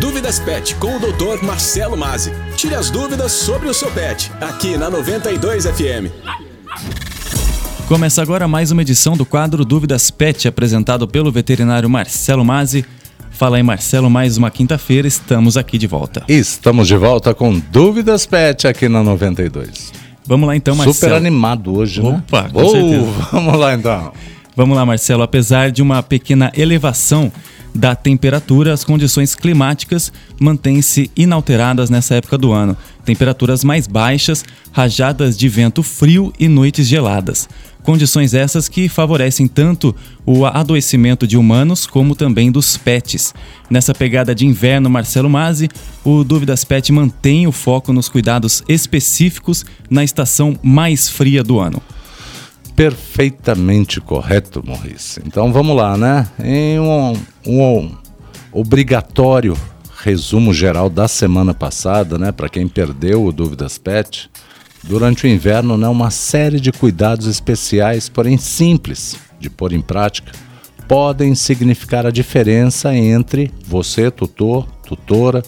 Dúvidas Pet com o Dr. Marcelo Mazzi. Tire as dúvidas sobre o seu pet, aqui na 92 FM. Começa agora mais uma edição do quadro Dúvidas Pet, apresentado pelo veterinário Marcelo Mazzi. Fala aí, Marcelo, mais uma quinta-feira, estamos aqui de volta. Estamos de volta com Dúvidas Pet aqui na 92. Vamos lá então, Marcelo. Super animado hoje, né? Opa, com certeza. Vamos lá então. Vamos lá, Marcelo. Apesar de uma pequena elevação da temperatura, as condições climáticas mantêm-se inalteradas nessa época do ano. Temperaturas mais baixas, rajadas de vento frio e noites geladas. Condições essas que favorecem tanto o adoecimento de humanos como também dos pets. Nessa pegada de inverno, Marcelo Mazzi, o Dúvidas Pet mantém o foco nos cuidados específicos na estação mais fria do ano perfeitamente correto, Maurice. Então vamos lá, né? Em um, um, obrigatório resumo geral da semana passada, né? Para quem perdeu o Dúvidas Pet, durante o inverno, né? Uma série de cuidados especiais, porém simples de pôr em prática, podem significar a diferença entre você, tutor, tutora,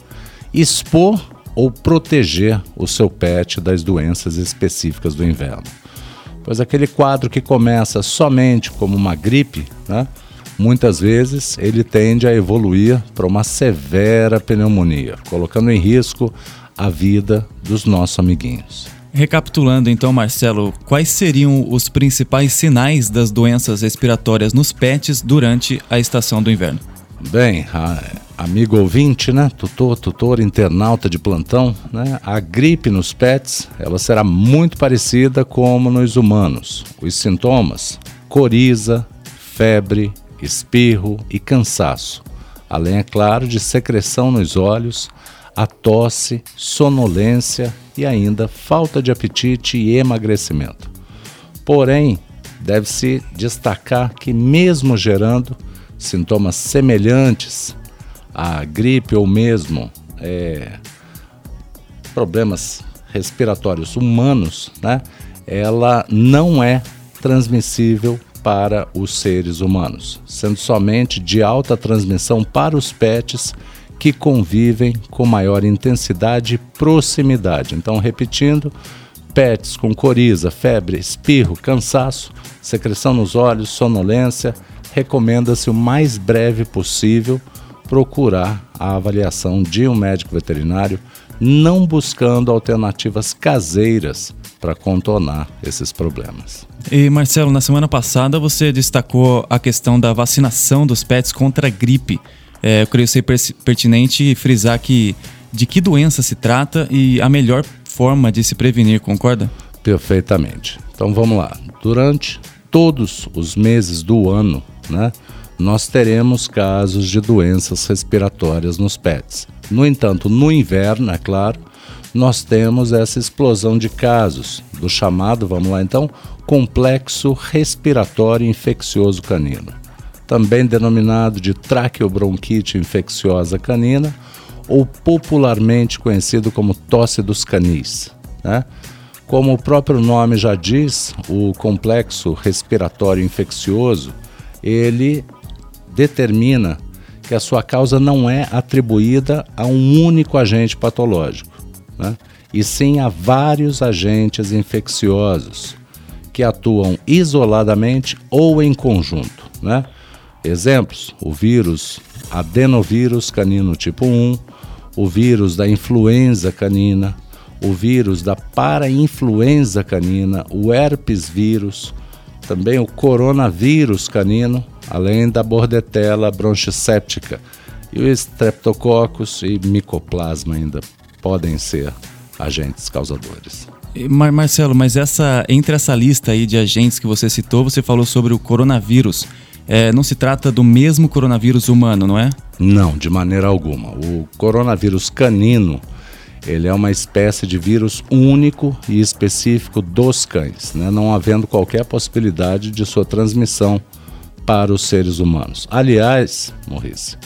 expor ou proteger o seu pet das doenças específicas do inverno. Pois aquele quadro que começa somente como uma gripe, né, muitas vezes ele tende a evoluir para uma severa pneumonia, colocando em risco a vida dos nossos amiguinhos. Recapitulando então, Marcelo, quais seriam os principais sinais das doenças respiratórias nos pets durante a estação do inverno? Bem, amigo ouvinte, né? Tutor, tutor, internauta de plantão, né? A gripe nos pets, ela será muito parecida como nos humanos. Os sintomas: coriza, febre, espirro e cansaço. Além, é claro, de secreção nos olhos, a tosse, sonolência e ainda falta de apetite e emagrecimento. Porém, deve-se destacar que, mesmo gerando sintomas semelhantes à gripe ou mesmo é, problemas respiratórios humanos, né, ela não é transmissível para os seres humanos, sendo somente de alta transmissão para os pets que convivem com maior intensidade e proximidade. Então, repetindo, pets com coriza, febre, espirro, cansaço, secreção nos olhos, sonolência, recomenda-se o mais breve possível procurar a avaliação de um médico veterinário, não buscando alternativas caseiras para contornar esses problemas. E Marcelo, na semana passada você destacou a questão da vacinação dos pets contra a gripe. É, eu creio ser pertinente frisar que de que doença se trata e a melhor forma de se prevenir, concorda? Perfeitamente. Então vamos lá. Durante todos os meses do ano, né, nós teremos casos de doenças respiratórias nos pets. No entanto, no inverno, é claro, nós temos essa explosão de casos do chamado, vamos lá então, complexo respiratório infeccioso canino, também denominado de traqueobronquite infecciosa canina ou popularmente conhecido como tosse dos canis. Né? Como o próprio nome já diz, o complexo respiratório infeccioso ele determina que a sua causa não é atribuída a um único agente patológico, né? e sim a vários agentes infecciosos que atuam isoladamente ou em conjunto. Né? Exemplos: o vírus adenovírus canino tipo 1, o vírus da influenza canina, o vírus da parainfluenza canina, o herpes vírus, também o coronavírus canino, além da bordetela bronchisséptica. E o streptococcus e micoplasma ainda podem ser agentes causadores. Mar Marcelo, mas essa entre essa lista aí de agentes que você citou, você falou sobre o coronavírus. É, não se trata do mesmo coronavírus humano, não é? Não, de maneira alguma. O coronavírus canino ele é uma espécie de vírus único e específico dos cães, né? não havendo qualquer possibilidade de sua transmissão para os seres humanos. Aliás, Maurício,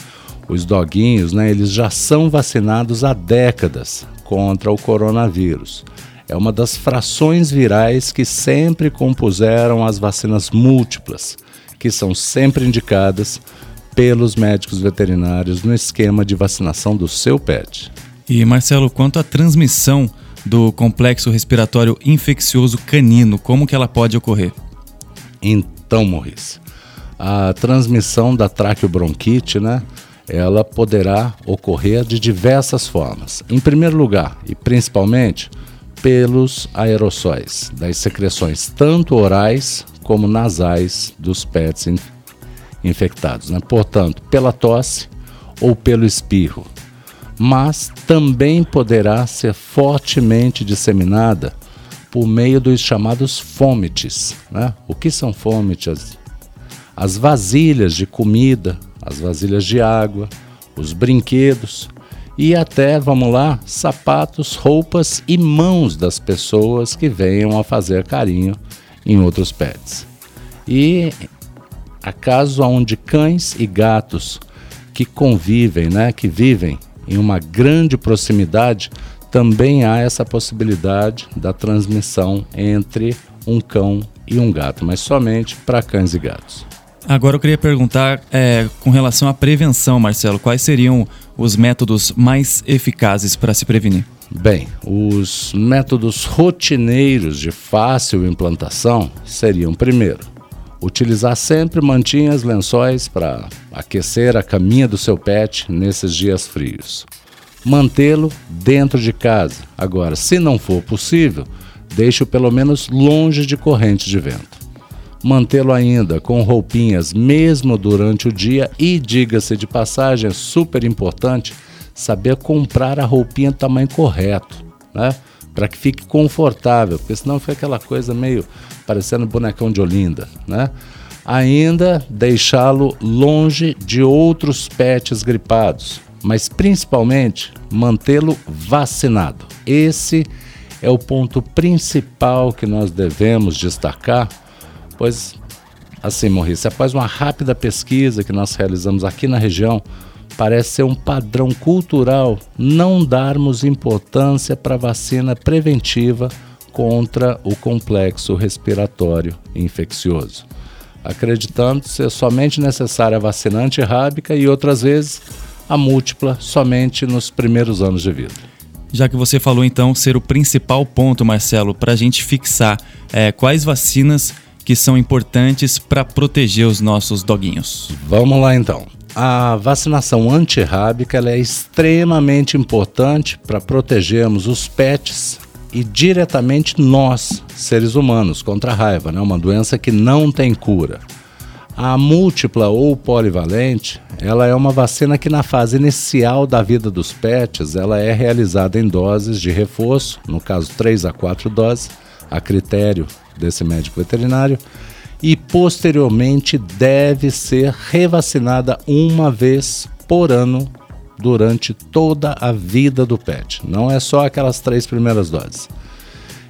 os doguinhos, né, eles já são vacinados há décadas contra o coronavírus. É uma das frações virais que sempre compuseram as vacinas múltiplas, que são sempre indicadas pelos médicos veterinários no esquema de vacinação do seu pet. E Marcelo, quanto à transmissão do complexo respiratório infeccioso canino, como que ela pode ocorrer? Então, Maurício, a transmissão da traqueobronquite, né, ela poderá ocorrer de diversas formas. Em primeiro lugar, e principalmente, pelos aerossóis das secreções tanto orais como nasais dos pets infectados, né? portanto, pela tosse ou pelo espirro. Mas também poderá ser fortemente disseminada por meio dos chamados fômites. Né? O que são fômites? As vasilhas de comida, as vasilhas de água, os brinquedos e até, vamos lá, sapatos, roupas e mãos das pessoas que venham a fazer carinho em outros pets. E há onde cães e gatos que convivem, né, que vivem em uma grande proximidade, também há essa possibilidade da transmissão entre um cão e um gato, mas somente para cães e gatos. Agora eu queria perguntar é, com relação à prevenção, Marcelo, quais seriam os métodos mais eficazes para se prevenir? Bem, os métodos rotineiros de fácil implantação seriam, primeiro, Utilizar sempre mantinhas, lençóis para aquecer a caminha do seu pet nesses dias frios. Mantê-lo dentro de casa. Agora, se não for possível, deixe-o pelo menos longe de correntes de vento. Mantê-lo ainda com roupinhas mesmo durante o dia e, diga-se de passagem, é super importante saber comprar a roupinha tamanho correto, né? Para que fique confortável, porque senão fica aquela coisa meio parecendo bonecão de Olinda, né? Ainda deixá-lo longe de outros pets gripados, mas principalmente mantê-lo vacinado. Esse é o ponto principal que nós devemos destacar, pois assim, Maurício, após uma rápida pesquisa que nós realizamos aqui na região, parece ser um padrão cultural não darmos importância para a vacina preventiva contra o complexo respiratório infeccioso, acreditando ser somente necessária a vacina antirrábica e outras vezes a múltipla somente nos primeiros anos de vida. Já que você falou então ser o principal ponto, Marcelo, para a gente fixar é, quais vacinas que são importantes para proteger os nossos doguinhos. Vamos lá então. A vacinação antirrábica é extremamente importante para protegermos os pets e diretamente nós, seres humanos, contra a raiva, né? uma doença que não tem cura. A múltipla ou polivalente, ela é uma vacina que na fase inicial da vida dos pets, ela é realizada em doses de reforço, no caso 3 a 4 doses, a critério desse médico veterinário, e posteriormente deve ser revacinada uma vez por ano durante toda a vida do pet. Não é só aquelas três primeiras doses.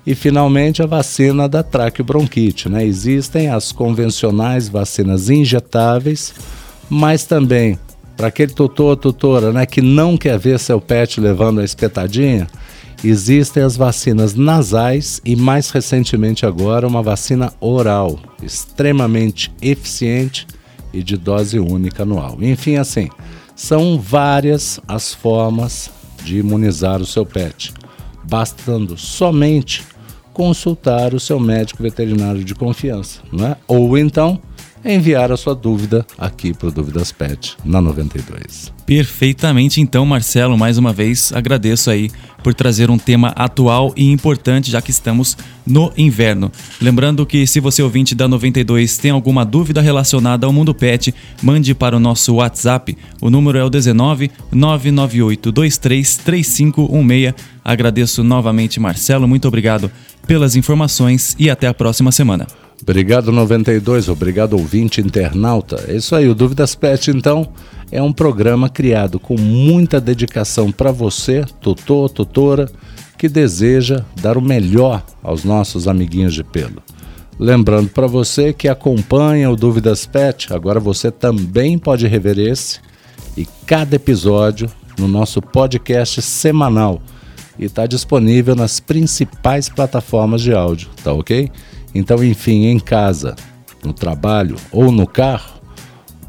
E finalmente a vacina da traqueobronquite. Né? Existem as convencionais vacinas injetáveis, mas também para aquele tutor, tutora, né, que não quer ver seu pet levando a espetadinha, existem as vacinas nasais e mais recentemente agora uma vacina oral, extremamente eficiente e de dose única anual. Enfim, assim, são várias as formas de imunizar o seu pet, bastando somente consultar o seu médico veterinário de confiança, né? ou então enviar a sua dúvida aqui para o Dúvidas Pet na 92. Perfeitamente, então, Marcelo, mais uma vez agradeço aí por trazer um tema atual e importante, já que estamos no inverno. Lembrando que se você ouvinte da 92 tem alguma dúvida relacionada ao mundo pet, mande para o nosso WhatsApp. O número é o 19 998 23 3516. Agradeço novamente, Marcelo. Muito obrigado pelas informações e até a próxima semana. Obrigado 92, obrigado ouvinte internauta. É isso aí, o Dúvidas Pet então é um programa criado com muita dedicação para você, tutor, tutora, que deseja dar o melhor aos nossos amiguinhos de pelo. Lembrando para você que acompanha o Dúvidas Pet, agora você também pode rever esse e cada episódio no nosso podcast semanal e está disponível nas principais plataformas de áudio, tá ok? Então, enfim, em casa, no trabalho ou no carro,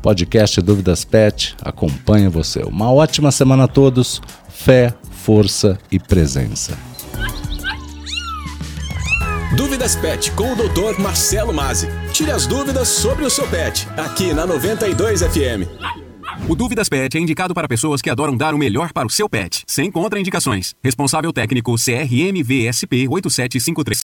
podcast Dúvidas Pet acompanha você. Uma ótima semana a todos. Fé, força e presença. Dúvidas Pet com o Dr. Marcelo Mazzi. Tire as dúvidas sobre o seu pet, aqui na 92 FM. O Dúvidas Pet é indicado para pessoas que adoram dar o melhor para o seu pet, sem contraindicações. Responsável técnico CRMVSP 8753.